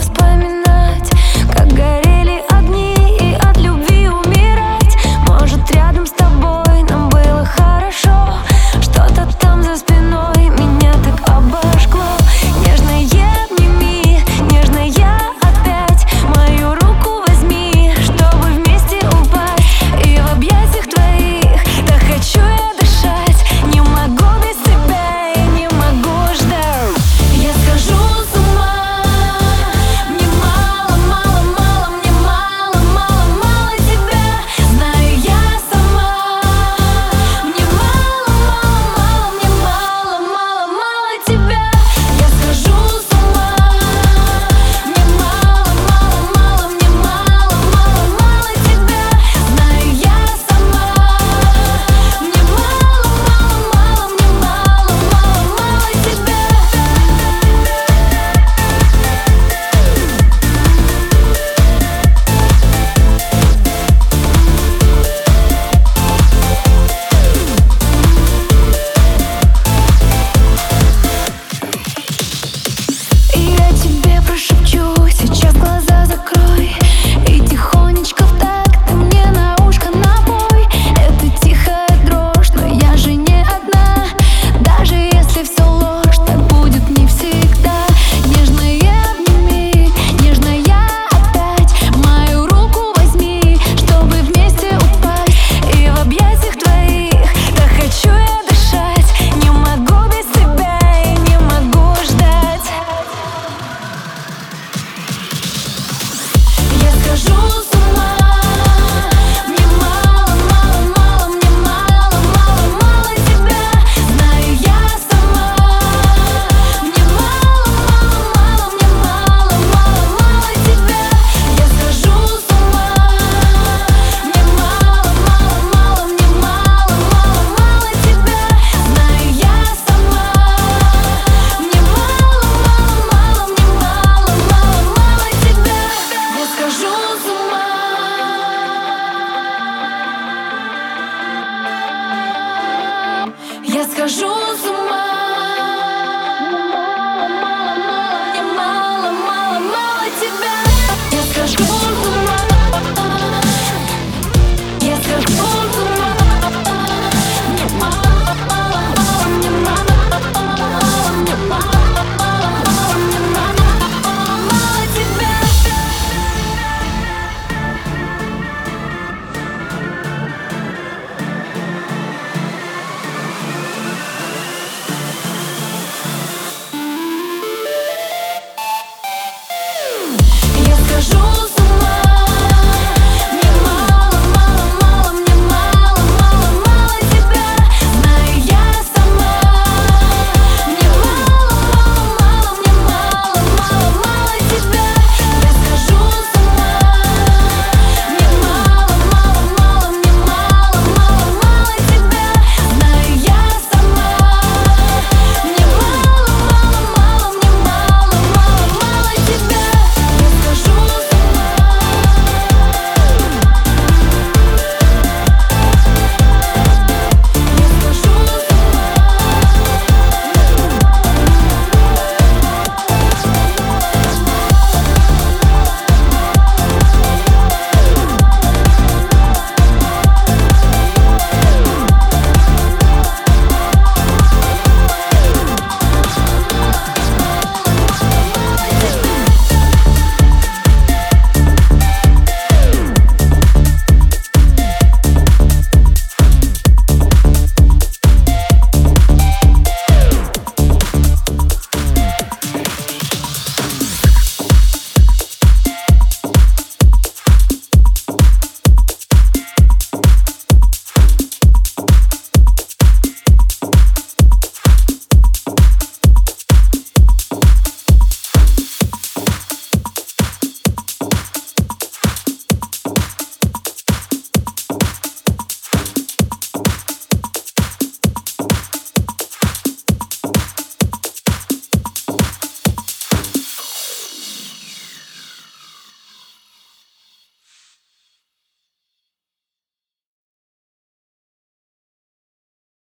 прошепчу rules.